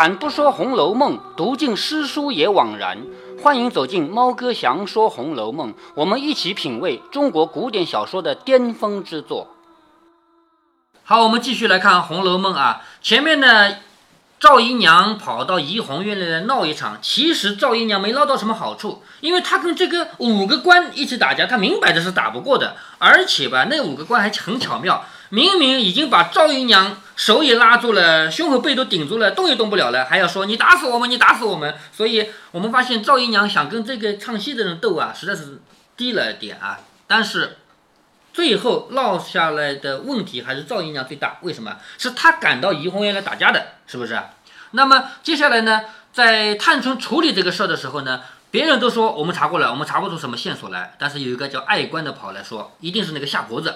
开坛不说《红楼梦》，读尽诗书也枉然。欢迎走进猫哥祥说《红楼梦》，我们一起品味中国古典小说的巅峰之作。好，我们继续来看《红楼梦》啊。前面呢，赵姨娘跑到怡红院来闹一场，其实赵姨娘没捞到什么好处，因为她跟这个五个官一起打架，她明摆着是打不过的，而且吧，那五个官还很巧妙。明明已经把赵姨娘手也拉住了，胸和背都顶住了，动也动不了了，还要说你打死我们，你打死我们。所以我们发现赵姨娘想跟这个唱戏的人斗啊，实在是低了点啊。但是最后落下来的问题还是赵姨娘最大，为什么？是她赶到怡红院来打架的，是不是？那么接下来呢，在探春处理这个事儿的时候呢，别人都说我们查过了，我们查不出什么线索来，但是有一个叫爱官的跑来说，一定是那个夏婆子。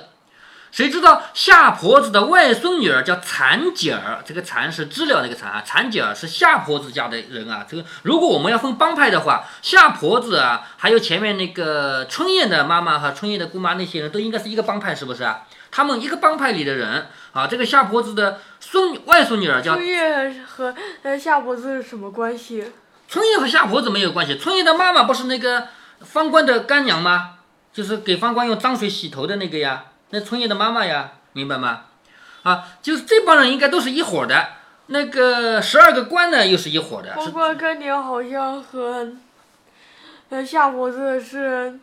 谁知道夏婆子的外孙女儿叫蚕姐儿，这个蚕是知了那个蚕啊，蚕姐儿是夏婆子家的人啊。这个如果我们要分帮派的话，夏婆子啊，还有前面那个春燕的妈妈和春燕的姑妈那些人都应该是一个帮派，是不是啊？他们一个帮派里的人啊，这个夏婆子的孙外孙女儿叫春燕和呃夏婆子是什么关系？春燕和夏婆子没有关系，春燕的妈妈不是那个方官的干娘吗？就是给方官用脏水洗头的那个呀。那春燕的妈妈呀，明白吗？啊，就是这帮人应该都是一伙的。那个十二个官呢，又是一伙的。方官干娘好像和呃夏婆子是，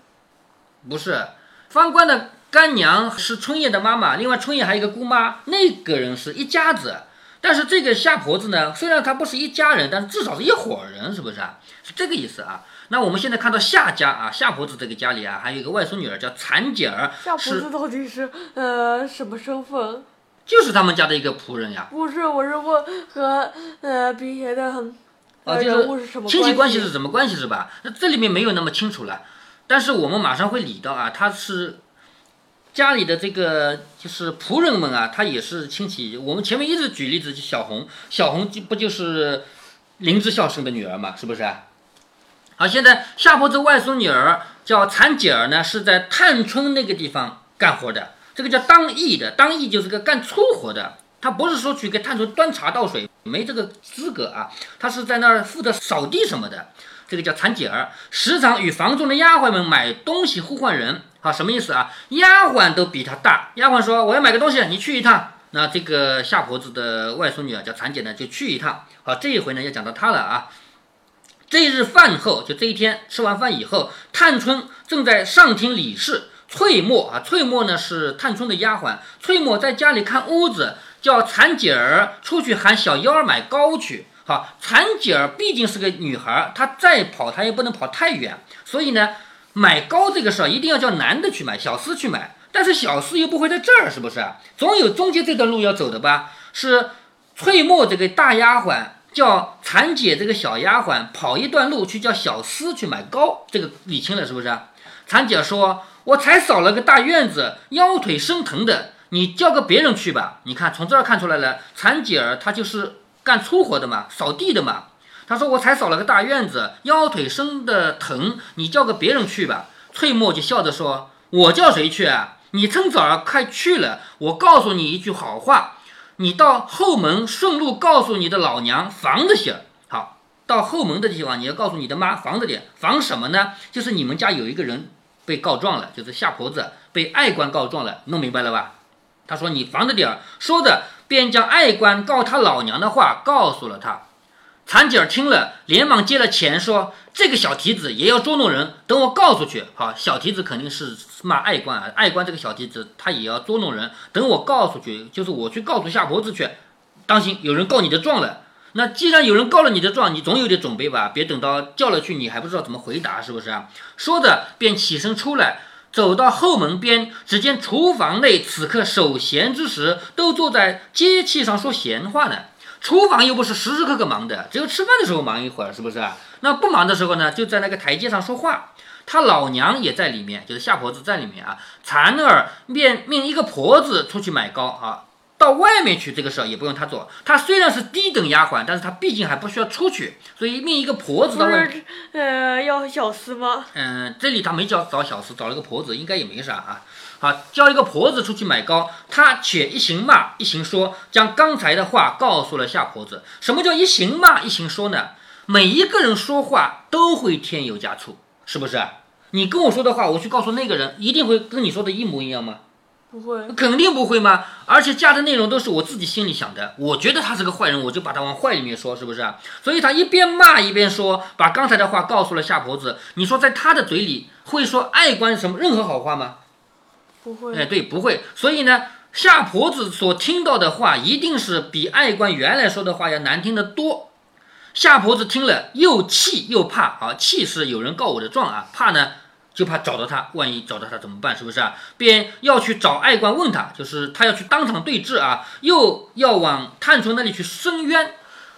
不是？方官的干娘是春燕的妈妈，另外春燕还有一个姑妈，那个人是一家子。但是这个夏婆子呢，虽然她不是一家人，但至少是一伙人，是不是啊？是这个意思啊。那我们现在看到夏家啊，夏婆子这个家里啊，还有一个外孙女儿叫蚕姐儿。夏婆子到底是呃什么身份？就是他们家的一个仆人呀。不是，我是问和呃别的很啊，就是亲戚关系是什么关系是吧？那这里面没有那么清楚了，但是我们马上会理到啊，他是家里的这个就是仆人们啊，他也是亲戚。我们前面一直举例子，就小红，小红不就是林之孝生的女儿嘛，是不是？好，现在夏婆子外孙女儿叫蚕姐儿呢，是在探春那个地方干活的。这个叫当义的，当义就是个干粗活的。他不是说去给探春端茶倒水，没这个资格啊。他是在那儿负责扫地什么的。这个叫蚕姐儿，时常与房中的丫鬟们买东西互换人。好，什么意思啊？丫鬟都比他大。丫鬟说：“我要买个东西，你去一趟。”那这个夏婆子的外孙女啊，叫蚕姐呢，就去一趟。好，这一回呢，要讲到她了啊。这日饭后，就这一天吃完饭以后，探春正在上厅理事。翠墨啊，翠墨呢是探春的丫鬟。翠墨在家里看屋子，叫蚕姐儿出去喊小幺儿买糕去。好，蚕姐儿毕竟是个女孩，她再跑她也不能跑太远，所以呢，买糕这个事儿一定要叫男的去买，小厮去买。但是小厮又不会在这儿，是不是？总有中间这段路要走的吧？是翠墨这个大丫鬟。叫蚕姐这个小丫鬟跑一段路去叫小厮去买糕，这个理清了是不是？蚕姐说：“我才扫了个大院子，腰腿生疼的，你叫个别人去吧。”你看从这儿看出来了，蚕姐儿她就是干粗活的嘛，扫地的嘛。她说：“我才扫了个大院子，腰腿生的疼，你叫个别人去吧。”翠墨就笑着说：“我叫谁去啊？你趁早快去了，我告诉你一句好话。”你到后门顺路告诉你的老娘防着些。好，到后门的地方，你要告诉你的妈防着点，防什么呢？就是你们家有一个人被告状了，就是夏婆子被爱官告状了，弄明白了吧？他说你防着点儿，说着便将爱官告他老娘的话告诉了他。残姐儿听了，连忙接了钱，说：“这个小蹄子也要捉弄人，等我告出去。”好，小蹄子肯定是骂爱官啊，爱官这个小蹄子他也要捉弄人，等我告出去，就是我去告诉夏婆子去，当心有人告你的状了。那既然有人告了你的状，你总有点准备吧？别等到叫了去，你还不知道怎么回答，是不是啊？说着便起身出来，走到后门边，只见厨房内此刻守闲之时，都坐在阶器上说闲话呢。厨房又不是时时刻刻忙的，只有吃饭的时候忙一会儿，是不是？那不忙的时候呢，就在那个台阶上说话。他老娘也在里面，就是下婆子在里面啊。蚕儿便命一个婆子出去买糕啊。到外面去这个事儿也不用她做。她虽然是低等丫鬟，但是她毕竟还不需要出去，所以命一个婆子不到外面。是呃要小厮吗？嗯，这里他没叫找小厮，找了个婆子，应该也没啥啊。好，叫一个婆子出去买糕，他且一行骂一行说，将刚才的话告诉了夏婆子。什么叫一行骂一行说呢？每一个人说话都会添油加醋，是不是？你跟我说的话，我去告诉那个人，一定会跟你说的一模一样吗？不会，肯定不会吗？而且加的内容都是我自己心里想的，我觉得他是个坏人，我就把他往坏里面说，是不是啊？所以他一边骂一边说，把刚才的话告诉了夏婆子。你说在他的嘴里会说爱官什么任何好话吗？不会。哎，对，不会。所以呢，夏婆子所听到的话，一定是比爱官原来说的话要难听得多。夏婆子听了，又气又怕啊！气是有人告我的状啊，怕呢就怕找到他，万一找到他怎么办？是不是啊？便要去找爱官问他，就是他要去当场对质啊，又要往探春那里去申冤。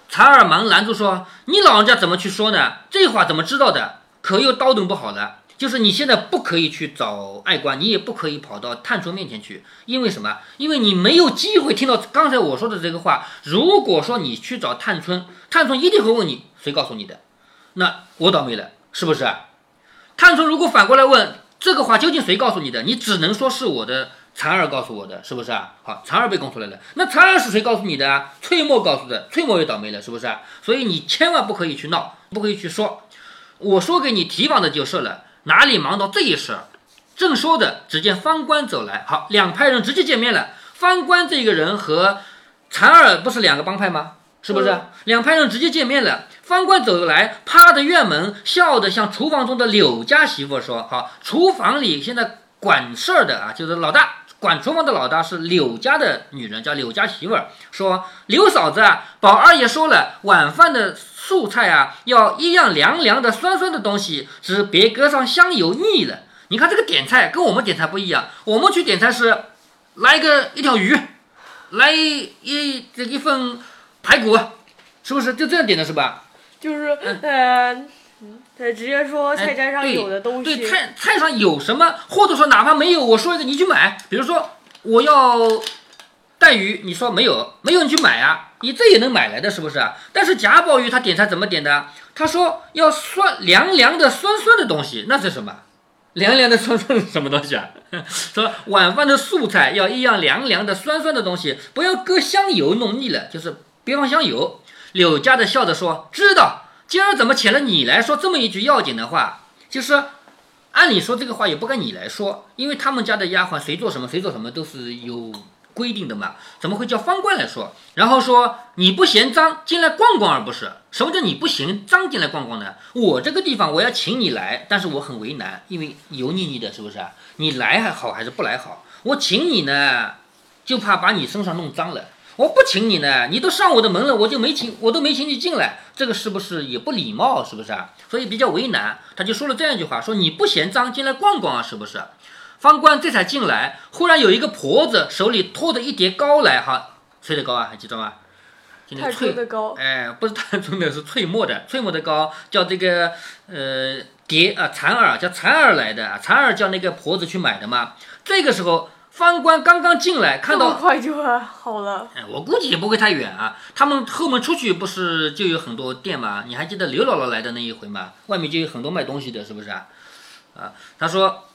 查尔忙拦住说：“你老人家怎么去说呢？这话怎么知道的？可又叨等不好了。”就是你现在不可以去找爱官，你也不可以跑到探春面前去，因为什么？因为你没有机会听到刚才我说的这个话。如果说你去找探春，探春一定会问你谁告诉你的，那我倒霉了，是不是？探春如果反过来问这个话究竟谁告诉你的，你只能说是我的蚕儿告诉我的，是不是啊？好，蚕儿被供出来了，那蚕儿是谁告诉你的啊？翠墨告诉的，翠墨也倒霉了，是不是啊？所以你千万不可以去闹，不可以去说，我说给你提防的就是了。哪里忙到这一事？正说着，只见方官走来。好，两派人直接见面了。方官这个人和蚕儿不是两个帮派吗？是不是？嗯两派人直接见面了。方官走来，趴着院门，笑着向厨房中的柳家媳妇说：“好，厨房里现在管事儿的啊，就是老大。”管厨房的老大是柳家的女人，叫柳家媳妇儿。说刘嫂子啊，宝二爷说了，晚饭的素菜啊，要一样凉凉的、酸酸的东西，只别搁上香油腻了。你看这个点菜跟我们点菜不一样，我们去点菜是来一个一条鱼，来一一这一份排骨，是不是就这样点的是吧？就是呃，嗯对，直接说菜单上有的东西对西。菜菜上有什么，或者说哪怕没有，我说一个你去买。比如说我要带鱼，你说没有，没有你去买啊，你这也能买来的是不是啊？但是贾宝玉他点菜怎么点的？他说要酸凉凉的酸酸的东西，那是什么？凉凉的酸酸是什么东西啊？说晚饭的素菜要一样凉凉的酸酸的东西，不要搁香油弄腻了，就是别放香油。柳家的笑着说：“知道，今儿怎么请了你来说这么一句要紧的话？就是按理说这个话也不该你来说，因为他们家的丫鬟谁做什么谁做什么都是有规定的嘛，怎么会叫方官来说？然后说你不嫌脏，进来逛逛，而不是什么叫你不嫌脏进来逛逛呢？我这个地方我要请你来，但是我很为难，因为油腻腻的，是不是？你来还好还是不来好？我请你呢，就怕把你身上弄脏了。我不请你呢，你都上我的门了，我就没请，我都没请你进来，这个是不是也不礼貌？是不是啊？所以比较为难，他就说了这样一句话，说你不嫌脏，进来逛逛啊，是不是？方官这才进来，忽然有一个婆子手里托着一碟糕来，哈，脆的糕啊？还记得吗？今天太个翠春的糕，哎，不是探春的，是脆墨的。脆墨的糕叫这个呃蝶啊蚕儿叫蚕儿来的，蚕儿叫那个婆子去买的嘛。这个时候方官刚刚进来，看到，快就好了。哎，我估计也不会太远啊。他们后门出去不是就有很多店吗？你还记得刘姥姥来的那一回吗？外面就有很多卖东西的，是不是啊？啊，他说。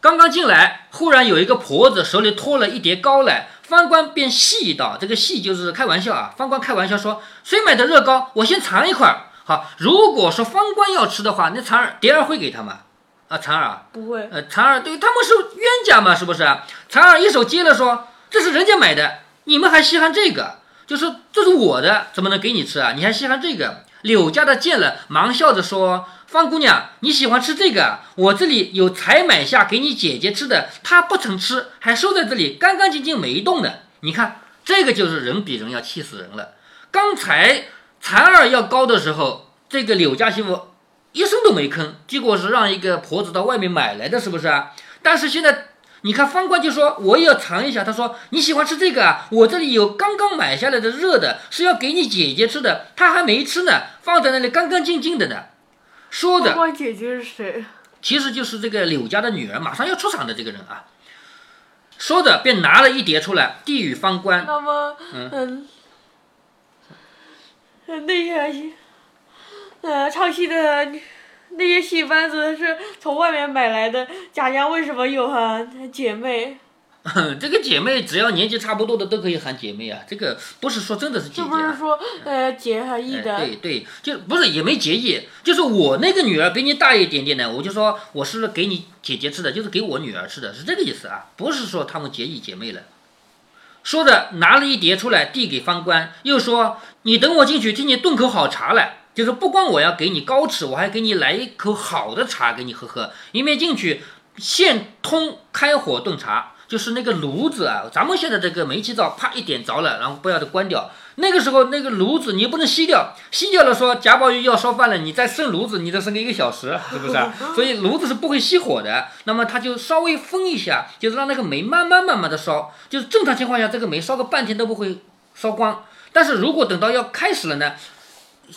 刚刚进来，忽然有一个婆子手里托了一碟糕来，方官便戏道：“这个戏就是开玩笑啊。”方官开玩笑说：“谁买的热糕？我先尝一块儿。好，如果说方官要吃的话，那尝儿蝶儿会给他吗？啊，蚕儿啊，不会，呃，蚕儿对他们是冤家嘛，是不是啊？蚕儿一手接了说：“这是人家买的，你们还稀罕这个？就是这是我的，怎么能给你吃啊？你还稀罕这个？”柳家的见了，忙笑着说：“方姑娘，你喜欢吃这个啊？我这里有才买下给你姐姐吃的，她不曾吃，还收在这里，干干净净没动的。你看，这个就是人比人要气死人了。刚才蚕儿要高的时候，这个柳家媳妇一声都没吭，结果是让一个婆子到外面买来的，是不是啊？但是现在你看方官就说我也要尝一下，他说你喜欢吃这个啊？我这里有刚刚买下来的热的，是要给你姐姐吃的，她还没吃呢，放在那里干干净净的呢。说着，关关姐姐是谁？其实就是这个柳家的女儿，马上要出场的这个人啊。说着便拿了一碟出来，递与方官。那么，嗯那些，呃，唱戏的那些戏班子是从外面买来的，贾家为什么有啊姐妹？这个姐妹只要年纪差不多的都可以喊姐妹啊，这个不是说真的是姐是姐啊。不是说呃结和义哎的？对对，就不是也没结义，就是我那个女儿比你大一点点的，我就说我是给你姐姐吃的，就是给我女儿吃的，是这个意思啊，不是说她们结义姐妹了。说着拿了一碟出来递给方官，又说你等我进去替你炖口好茶来，就是不光我要给你高尺，我还给你来一口好的茶给你喝喝。一面进去现通开火炖茶。就是那个炉子啊，咱们现在这个煤气灶，啪一点着了，然后不要的关掉。那个时候那个炉子你不能熄掉，熄掉了说贾宝玉要烧饭了，你再生炉子，你再生个一个小时，是不是啊？所以炉子是不会熄火的。那么它就稍微封一下，就是让那个煤慢慢慢慢的烧。就是正常情况下，这个煤烧个半天都不会烧光。但是如果等到要开始了呢，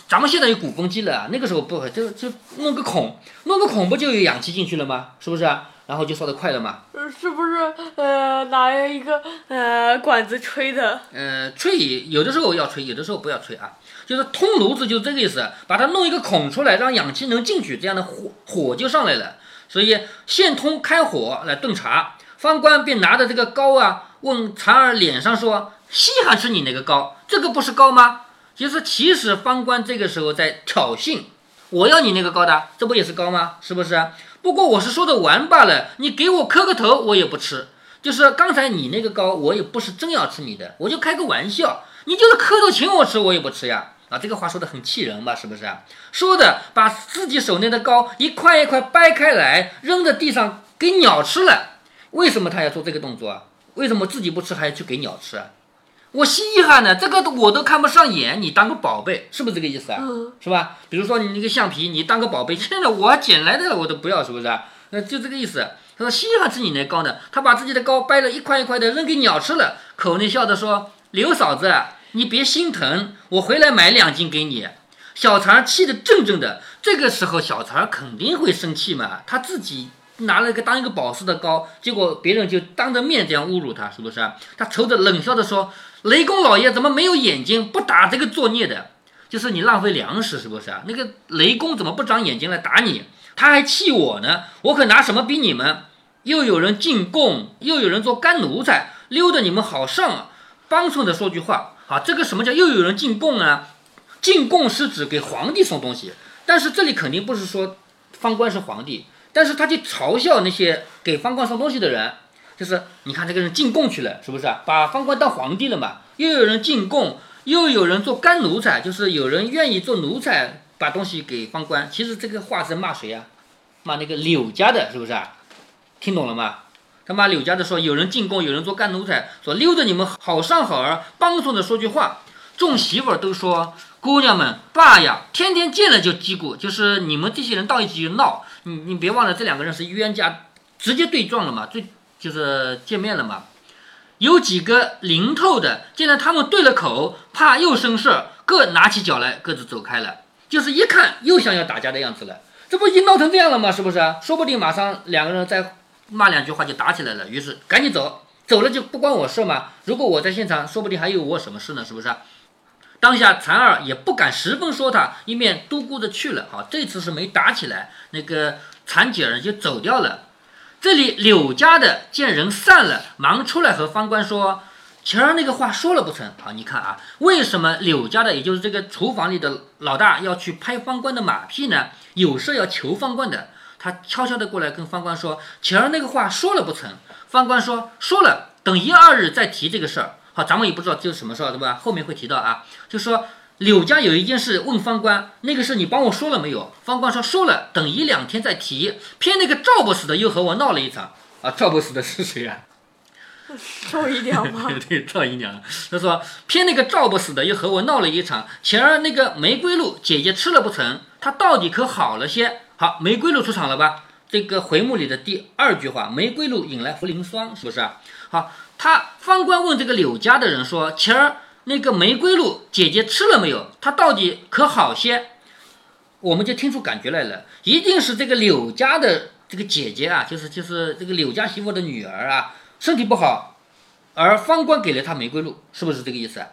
咱们现在有鼓风机了啊，那个时候不会，就就弄个孔，弄个孔不就有氧气进去了吗？是不是啊？然后就烧得快了嘛。呃是不是呃拿一个呃管子吹的？呃，吹有的时候要吹，有的时候不要吹啊。就是通炉子，就这个意思，把它弄一个孔出来，让氧气能进去，这样的火火就上来了。所以现通开火来炖茶，方官便拿着这个糕啊，问婵儿脸上说：“稀罕吃你那个糕，这个不是糕吗？”其实其实方官这个时候在挑衅，我要你那个糕的，这不也是糕吗？是不是？不过我是说着玩罢了，你给我磕个头，我也不吃。就是刚才你那个糕，我也不是真要吃你的，我就开个玩笑。你就是磕头请我吃，我也不吃呀。啊，这个话说的很气人吧？是不是？说的把自己手内的糕一块一块掰开来，扔在地上给鸟吃了。为什么他要做这个动作啊？为什么自己不吃还要去给鸟吃啊？我稀罕呢，这个我都看不上眼，你当个宝贝，是不是这个意思啊？嗯是吧？比如说你那个橡皮，你当个宝贝，现在我捡来的我都不要，是不是啊？那就这个意思。他说稀罕吃你那糕呢，他把自己的糕掰了一块一块的扔给鸟吃了，口内笑着说：“刘嫂子，你别心疼，我回来买两斤给你。”小婵儿气得怔怔的，这个时候小婵儿肯定会生气嘛，他自己拿了一个当一个宝似的糕，结果别人就当着面这样侮辱他，是不是啊？他愁着冷笑着说：“雷公老爷怎么没有眼睛，不打这个作孽的？就是你浪费粮食，是不是啊？那个雷公怎么不长眼睛来打你？他还气我呢，我可拿什么比你们？又有人进贡，又有人做干奴才，溜得你们好上啊！帮衬的说句话，啊，这个什么叫又有人进贡啊？进贡是指给皇帝送东西，但是这里肯定不是说方官是皇帝，但是他就嘲笑那些给方官送东西的人，就是你看这个人进贡去了，是不是啊？把方官当皇帝了嘛？又有人进贡，又有人做干奴才，就是有人愿意做奴才，把东西给方官。其实这个话是骂谁啊？骂那个柳家的，是不是啊？听懂了吗？他骂柳家的说，有人进贡，有人做干奴才，说溜着你们好上好儿，帮衬的说句话。众媳妇儿都说，姑娘们，爸呀，天天见了就叽咕，就是你们这些人到一起就闹。你你别忘了，这两个人是冤家，直接对撞了嘛，最就是见面了嘛。有几个灵透的，见到他们对了口，怕又生事，各拿起脚来，各自走开了。就是一看又像要打架的样子了，这不已经闹成这样了吗？是不是？说不定马上两个人再骂两句话就打起来了。于是赶紧走，走了就不关我事嘛。如果我在现场，说不定还有我什么事呢？是不是？当下婵儿也不敢十分说他，一面嘟咕着去了。好，这次是没打起来，那个婵姐儿就走掉了。这里柳家的见人散了，忙出来和方官说：“晴儿那个话说了不成？好，你看啊，为什么柳家的，也就是这个厨房里的老大要去拍方官的马屁呢？有事要求方官的。他悄悄的过来跟方官说：晴儿那个话说了不成？方官说：说了，等一二日再提这个事儿。好，咱们也不知道这是什么事儿，对吧？后面会提到啊，就说。”柳家有一件事问方官，那个事你帮我说了没有？方官说说了，等一两天再提。偏那个赵不死的又和我闹了一场啊！赵不死的是谁啊？赵姨娘吗？对，赵姨娘。他说偏那个赵不死的又和我闹了一场。前儿那个玫瑰露姐姐吃了不成？她到底可好了些？好，玫瑰露出场了吧？这个回目里的第二句话，玫瑰露引来茯苓霜，是不是啊？好，他方官问这个柳家的人说，前儿。那个玫瑰露姐姐吃了没有？她到底可好些？我们就听出感觉来了，一定是这个柳家的这个姐姐啊，就是就是这个柳家媳妇的女儿啊，身体不好，而方官给了他玫瑰露，是不是这个意思？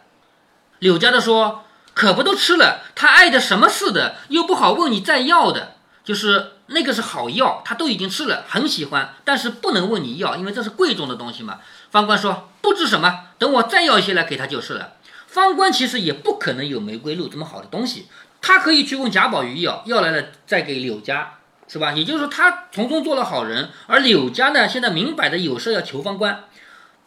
柳家的说，可不都吃了，他爱的什么似的，又不好问你再要的，就是那个是好药，他都已经吃了，很喜欢，但是不能问你要，因为这是贵重的东西嘛。方官说，不知什么，等我再要一些来给他就是了。方官其实也不可能有玫瑰露这么好的东西，他可以去问贾宝玉要，要来了再给柳家，是吧？也就是说，他从中做了好人，而柳家呢，现在明摆的有事要求方官。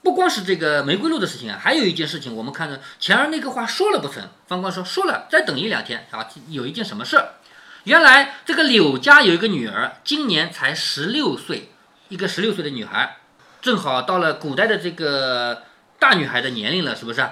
不光是这个玫瑰露的事情啊，还有一件事情，我们看着前儿那个话说了不成？方官说说了，再等一两天啊，有一件什么事儿？原来这个柳家有一个女儿，今年才十六岁，一个十六岁的女孩，正好到了古代的这个大女孩的年龄了，是不是？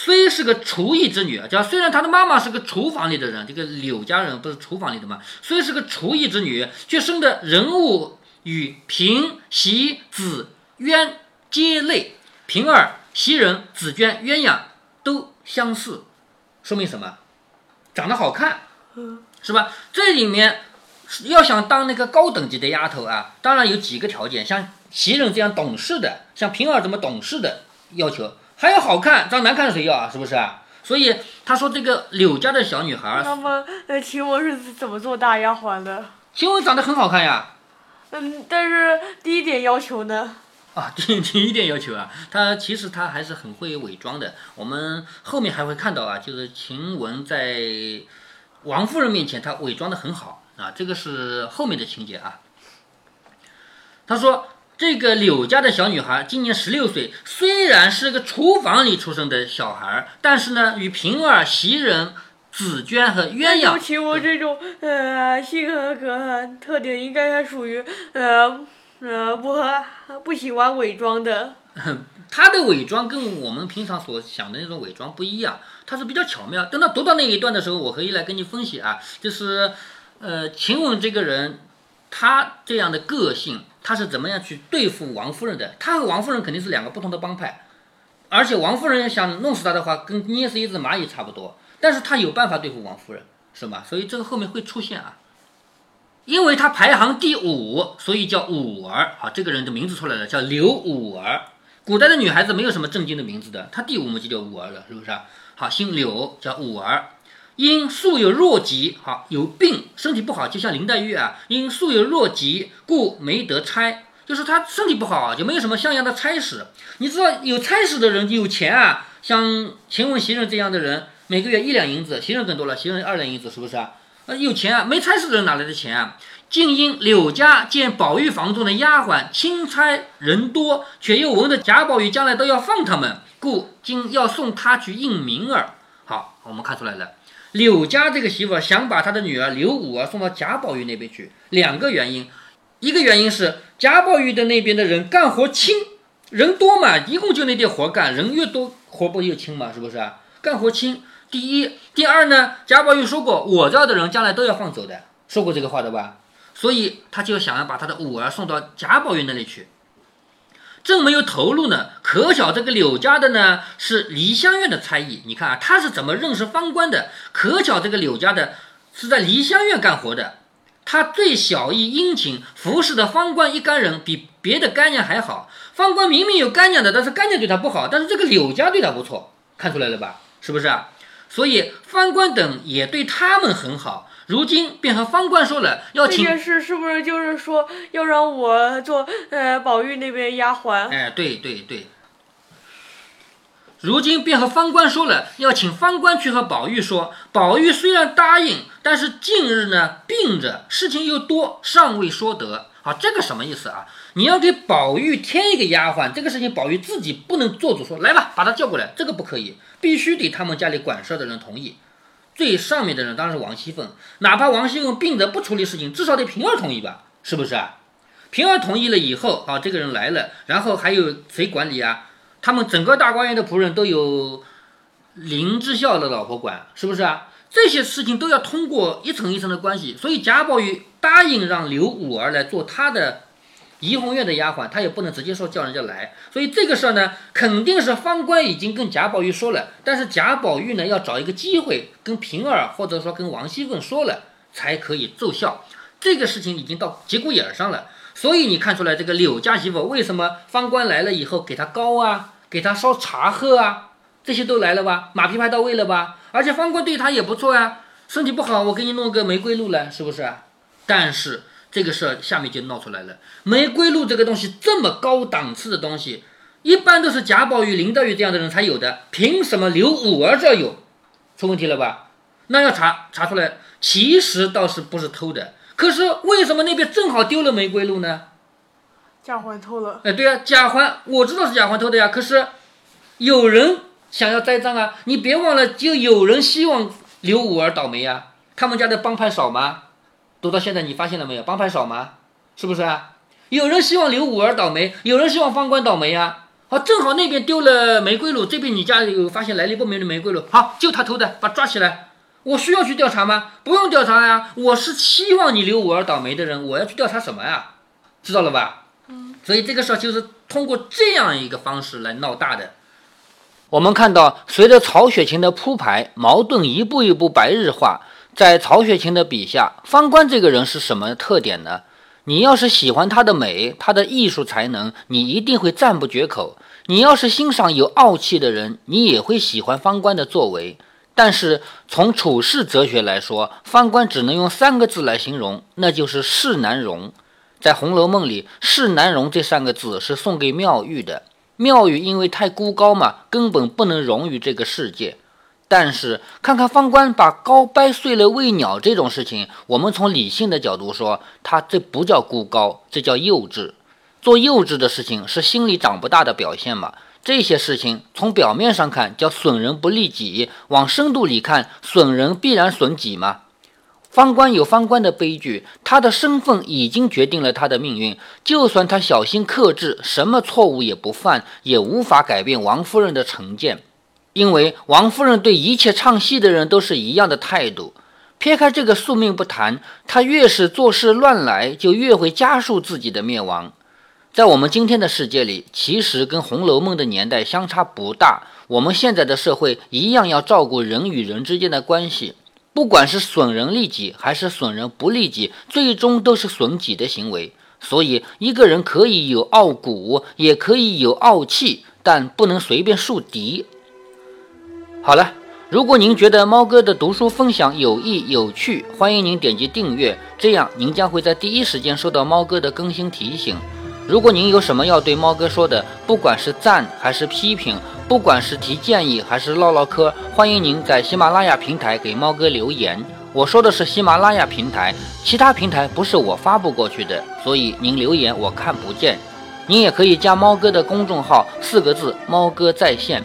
虽是个厨艺之女，叫虽然她的妈妈是个厨房里的人，这个柳家人不是厨房里的吗？虽是个厨艺之女，却生的人物与平、喜、子、渊皆类，平儿、袭人、紫娟、鸳鸯都相似，说明什么？长得好看，是吧？这里面要想当那个高等级的丫头啊，当然有几个条件，像袭人这样懂事的，像平儿这么懂事的要求。还要好看，长难看谁要啊？是不是啊？所以他说这个柳家的小女孩，那么呃，晴雯是怎么做大丫鬟的？晴雯长得很好看呀。嗯，但是第一点要求呢？啊，第第一点要求啊，她其实她还是很会伪装的。我们后面还会看到啊，就是晴雯在王夫人面前，她伪装的很好啊，这个是后面的情节啊。他说。这个柳家的小女孩今年十六岁，虽然是个厨房里出生的小孩，但是呢，与平儿、袭人、紫娟和鸳鸯，其我这种呃性格和特点，应该还属于呃呃不和不喜欢伪装的。她的伪装跟我们平常所想的那种伪装不一样，她是比较巧妙。等到读到那一段的时候，我可以来跟你分析啊，就是呃晴雯这个人，她这样的个性。他是怎么样去对付王夫人的？他和王夫人肯定是两个不同的帮派，而且王夫人要想弄死他的话，跟捏死一只蚂蚁差不多。但是他有办法对付王夫人，是吧？所以这个后面会出现啊。因为他排行第五，所以叫五儿。好，这个人的名字出来了，叫刘五儿。古代的女孩子没有什么正经的名字的，她第五嘛就叫五儿了，是不是？好，姓柳，叫五儿。因素有弱疾，好有病，身体不好，就像林黛玉啊。因素有弱疾，故没得差，就是他身体不好，就没有什么像样的差事。你知道有差事的人有钱啊，像晴雯、袭人这样的人，每个月一两银子，袭人更多了，袭人二两银子，是不是啊？啊，有钱啊，没差事的人哪来的钱啊？竟因柳家见宝玉房中的丫鬟钦差人多，却又闻得贾宝玉将来都要放他们，故今要送他去应名儿。好，我们看出来了。柳家这个媳妇想把她的女儿刘五儿送到贾宝玉那边去，两个原因，一个原因是贾宝玉的那边的人干活轻，人多嘛，一共就那点活干，人越多活不越轻嘛，是不是啊？干活轻。第一，第二呢，贾宝玉说过，我这儿的人将来都要放走的，说过这个话的吧？所以他就想要把他的五儿送到贾宝玉那里去。正没有投入呢，可巧这个柳家的呢是梨香院的差役。你看啊，他是怎么认识方官的？可巧这个柳家的是在梨香院干活的，他最小意殷勤，服侍的方官一干人比别的干娘还好。方官明明有干娘的，但是干娘对他不好，但是这个柳家对他不错，看出来了吧？是不是啊？所以方官等也对他们很好。如今便和方官说了，要请这件事是不是就是说要让我做呃宝玉那边丫鬟？哎，对对对。如今便和方官说了，要请方官去和宝玉说。宝玉虽然答应，但是近日呢病着，事情又多，尚未说得。啊，这个什么意思啊？你要给宝玉添一个丫鬟，这个事情宝玉自己不能做主，说来吧，把他叫过来，这个不可以，必须得他们家里管事的人同意。最上面的人当然是王熙凤，哪怕王熙凤病着不处理事情，至少得平儿同意吧？是不是啊？平儿同意了以后，啊，这个人来了，然后还有谁管理啊？他们整个大观园的仆人都有林之孝的老婆管，是不是啊？这些事情都要通过一层一层的关系，所以贾宝玉答应让刘五儿来做他的。怡红院的丫鬟，她也不能直接说叫人家来，所以这个事儿呢，肯定是方官已经跟贾宝玉说了，但是贾宝玉呢，要找一个机会跟平儿或者说跟王熙凤说了，才可以奏效。这个事情已经到节骨眼上了，所以你看出来这个柳家媳妇为什么方官来了以后给她糕啊，给她烧茶喝啊，这些都来了吧，马屁拍到位了吧？而且方官对他也不错呀，身体不好我给你弄个玫瑰露来，是不是？但是这个事儿下面就闹出来了，玫瑰露这个东西这么高档次的东西，一般都是贾宝玉、林黛玉这样的人才有的，凭什么刘五儿这有？出问题了吧？那要查查出来，其实倒是不是偷的。可是为什么那边正好丢了玫瑰露呢？贾环偷了。哎，对呀，贾环我知道是贾环偷的呀。可是有人想要栽赃啊！你别忘了，就有人希望刘五儿倒霉呀。他们家的帮派少吗？读到现在你发现了没有？帮派少吗？是不是啊？有人希望刘五儿倒霉，有人希望方官倒霉呀。好，正好那边丢了玫瑰露，这边你家有发现来历不明的玫瑰露，好，就他偷的，把抓起来。我需要去调查吗？不用调查呀，我是希望你刘五儿倒霉的人，我要去调查什么呀？知道了吧？嗯。所以这个事儿就是通过这样一个方式来闹大的。我们看到，随着曹雪芹的铺排，矛盾一步一步白日化。在曹雪芹的笔下，方官这个人是什么特点呢？你要是喜欢他的美，他的艺术才能，你一定会赞不绝口。你要是欣赏有傲气的人，你也会喜欢方官的作为。但是从处世哲学来说，方官只能用三个字来形容，那就是世难容。在《红楼梦》里，“世难容”这三个字是送给妙玉的。妙玉因为太孤高嘛，根本不能容于这个世界。但是看看方官把糕掰碎了喂鸟这种事情，我们从理性的角度说，他这不叫孤高，这叫幼稚。做幼稚的事情是心里长不大的表现嘛？这些事情从表面上看叫损人不利己，往深度里看，损人必然损己吗？方官有方官的悲剧，他的身份已经决定了他的命运。就算他小心克制，什么错误也不犯，也无法改变王夫人的成见，因为王夫人对一切唱戏的人都是一样的态度。撇开这个宿命不谈，她越是做事乱来，就越会加速自己的灭亡。在我们今天的世界里，其实跟《红楼梦》的年代相差不大。我们现在的社会一样要照顾人与人之间的关系，不管是损人利己还是损人不利己，最终都是损己的行为。所以，一个人可以有傲骨，也可以有傲气，但不能随便树敌。好了，如果您觉得猫哥的读书分享有益有趣，欢迎您点击订阅，这样您将会在第一时间收到猫哥的更新提醒。如果您有什么要对猫哥说的，不管是赞还是批评，不管是提建议还是唠唠嗑，欢迎您在喜马拉雅平台给猫哥留言。我说的是喜马拉雅平台，其他平台不是我发布过去的，所以您留言我看不见。您也可以加猫哥的公众号，四个字“猫哥在线”。